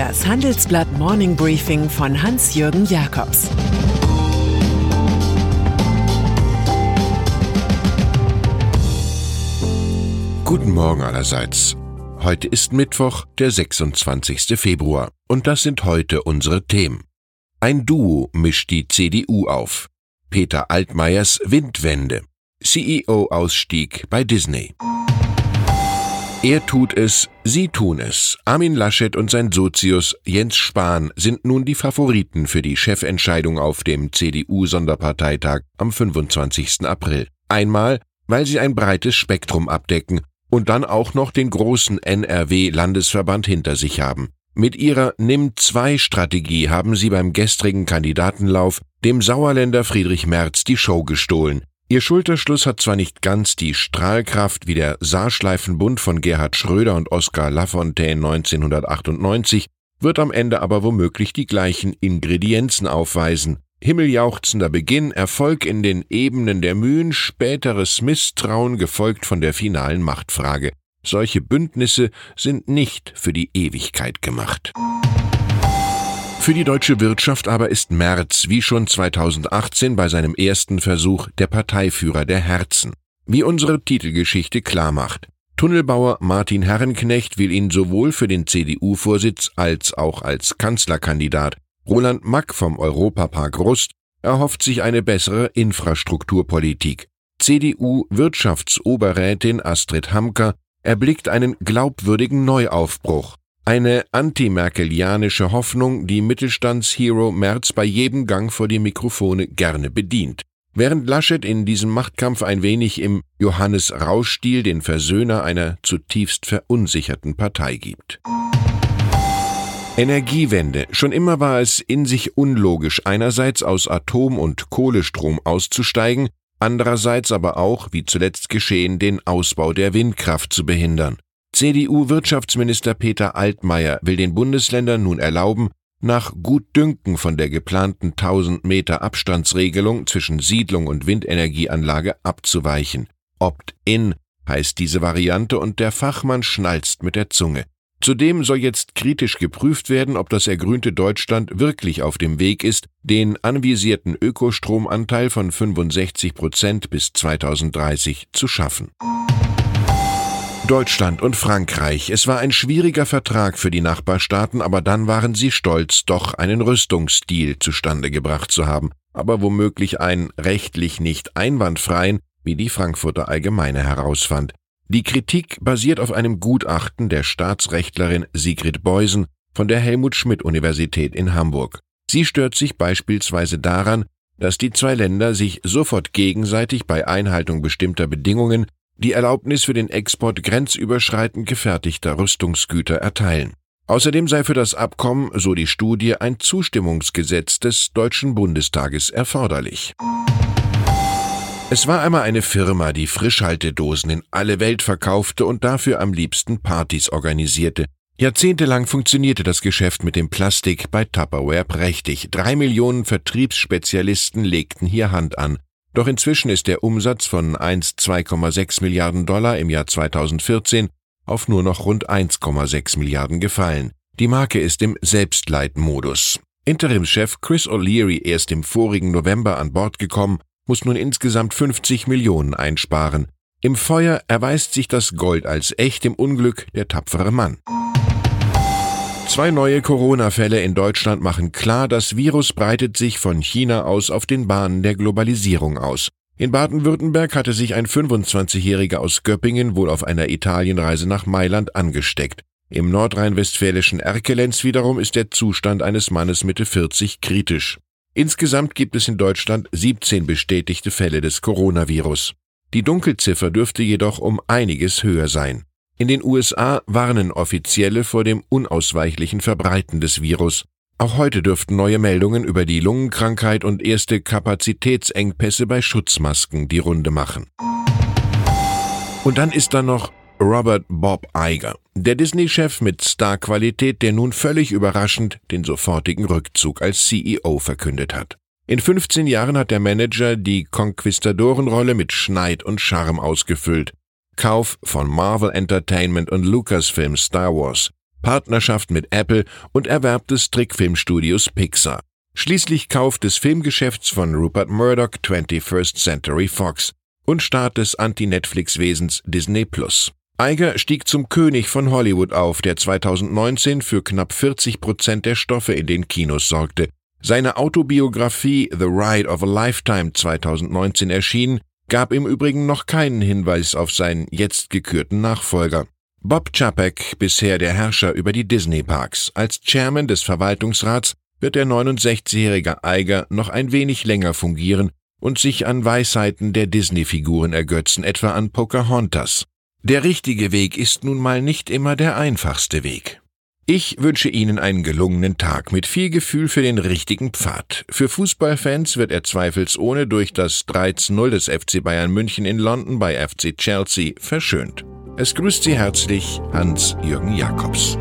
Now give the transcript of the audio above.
Das Handelsblatt Morning Briefing von Hans-Jürgen Jakobs Guten Morgen allerseits. Heute ist Mittwoch, der 26. Februar, und das sind heute unsere Themen. Ein Duo mischt die CDU auf. Peter Altmaiers Windwende. CEO-Ausstieg bei Disney. Er tut es, sie tun es. Armin Laschet und sein Sozius Jens Spahn sind nun die Favoriten für die Chefentscheidung auf dem CDU-Sonderparteitag am 25. April. Einmal, weil sie ein breites Spektrum abdecken und dann auch noch den großen NRW-Landesverband hinter sich haben. Mit ihrer Nimm-2-Strategie haben sie beim gestrigen Kandidatenlauf dem Sauerländer Friedrich Merz die Show gestohlen. Ihr Schulterschluss hat zwar nicht ganz die Strahlkraft wie der Saarschleifenbund von Gerhard Schröder und Oskar Lafontaine 1998, wird am Ende aber womöglich die gleichen Ingredienzen aufweisen. Himmeljauchzender Beginn, Erfolg in den Ebenen der Mühen, späteres Misstrauen gefolgt von der finalen Machtfrage. Solche Bündnisse sind nicht für die Ewigkeit gemacht. Für die deutsche Wirtschaft aber ist Merz wie schon 2018 bei seinem ersten Versuch der Parteiführer der Herzen. Wie unsere Titelgeschichte klarmacht. Tunnelbauer Martin Herrenknecht will ihn sowohl für den CDU-Vorsitz als auch als Kanzlerkandidat. Roland Mack vom Europapark Rust erhofft sich eine bessere Infrastrukturpolitik. CDU-Wirtschaftsoberrätin Astrid Hamker erblickt einen glaubwürdigen Neuaufbruch. Eine antimerkelianische Hoffnung, die Mittelstandshero Merz bei jedem Gang vor die Mikrofone gerne bedient. Während Laschet in diesem Machtkampf ein wenig im Johannes Rausch-Stil den Versöhner einer zutiefst verunsicherten Partei gibt. Energiewende. Schon immer war es in sich unlogisch, einerseits aus Atom- und Kohlestrom auszusteigen, andererseits aber auch, wie zuletzt geschehen, den Ausbau der Windkraft zu behindern. CDU-Wirtschaftsminister Peter Altmaier will den Bundesländern nun erlauben, nach Gutdünken von der geplanten 1000 Meter Abstandsregelung zwischen Siedlung und Windenergieanlage abzuweichen. Opt-in heißt diese Variante und der Fachmann schnalzt mit der Zunge. Zudem soll jetzt kritisch geprüft werden, ob das ergrünte Deutschland wirklich auf dem Weg ist, den anvisierten Ökostromanteil von 65 Prozent bis 2030 zu schaffen. Deutschland und Frankreich. Es war ein schwieriger Vertrag für die Nachbarstaaten, aber dann waren sie stolz, doch einen Rüstungsdeal zustande gebracht zu haben, aber womöglich einen rechtlich nicht einwandfreien, wie die Frankfurter Allgemeine herausfand. Die Kritik basiert auf einem Gutachten der Staatsrechtlerin Sigrid Beusen von der Helmut Schmidt Universität in Hamburg. Sie stört sich beispielsweise daran, dass die zwei Länder sich sofort gegenseitig bei Einhaltung bestimmter Bedingungen die Erlaubnis für den Export grenzüberschreitend gefertigter Rüstungsgüter erteilen. Außerdem sei für das Abkommen, so die Studie, ein Zustimmungsgesetz des Deutschen Bundestages erforderlich. Es war einmal eine Firma, die Frischhaltedosen in alle Welt verkaufte und dafür am liebsten Partys organisierte. Jahrzehntelang funktionierte das Geschäft mit dem Plastik bei Tupperware prächtig. Drei Millionen Vertriebsspezialisten legten hier Hand an. Doch inzwischen ist der Umsatz von 1 2,6 Milliarden Dollar im Jahr 2014 auf nur noch rund 1,6 Milliarden gefallen. Die Marke ist im Selbstleitmodus. Interimschef Chris O'Leary, erst im vorigen November an Bord gekommen, muss nun insgesamt 50 Millionen einsparen. Im Feuer erweist sich das Gold als echt, im Unglück der tapfere Mann. Zwei neue Corona-Fälle in Deutschland machen klar, das Virus breitet sich von China aus auf den Bahnen der Globalisierung aus. In Baden-Württemberg hatte sich ein 25-Jähriger aus Göppingen wohl auf einer Italienreise nach Mailand angesteckt. Im nordrhein-westfälischen Erkelenz wiederum ist der Zustand eines Mannes Mitte 40 kritisch. Insgesamt gibt es in Deutschland 17 bestätigte Fälle des Coronavirus. Die Dunkelziffer dürfte jedoch um einiges höher sein. In den USA warnen Offizielle vor dem unausweichlichen Verbreiten des Virus. Auch heute dürften neue Meldungen über die Lungenkrankheit und erste Kapazitätsengpässe bei Schutzmasken die Runde machen. Und dann ist da noch Robert Bob Iger, der Disney-Chef mit Starqualität, der nun völlig überraschend den sofortigen Rückzug als CEO verkündet hat. In 15 Jahren hat der Manager die Konquistadorenrolle mit Schneid und Charme ausgefüllt. Kauf von Marvel Entertainment und Lucasfilm Star Wars, Partnerschaft mit Apple und Erwerb des Trickfilmstudios Pixar. Schließlich Kauf des Filmgeschäfts von Rupert Murdoch 21st Century Fox und Start des Anti-Netflix-Wesens Disney Plus. Iger stieg zum König von Hollywood auf, der 2019 für knapp 40 Prozent der Stoffe in den Kinos sorgte. Seine Autobiografie The Ride of a Lifetime 2019 erschienen, gab im Übrigen noch keinen Hinweis auf seinen jetzt gekürten Nachfolger. Bob Chapek, bisher der Herrscher über die Disney-Parks. Als Chairman des Verwaltungsrats wird der 69-jährige Eiger noch ein wenig länger fungieren und sich an Weisheiten der Disney-Figuren ergötzen, etwa an Pocahontas. Der richtige Weg ist nun mal nicht immer der einfachste Weg. Ich wünsche Ihnen einen gelungenen Tag mit viel Gefühl für den richtigen Pfad. Für Fußballfans wird er zweifelsohne durch das 3-0 des FC Bayern München in London bei FC Chelsea verschönt. Es grüßt Sie herzlich Hans-Jürgen Jakobs.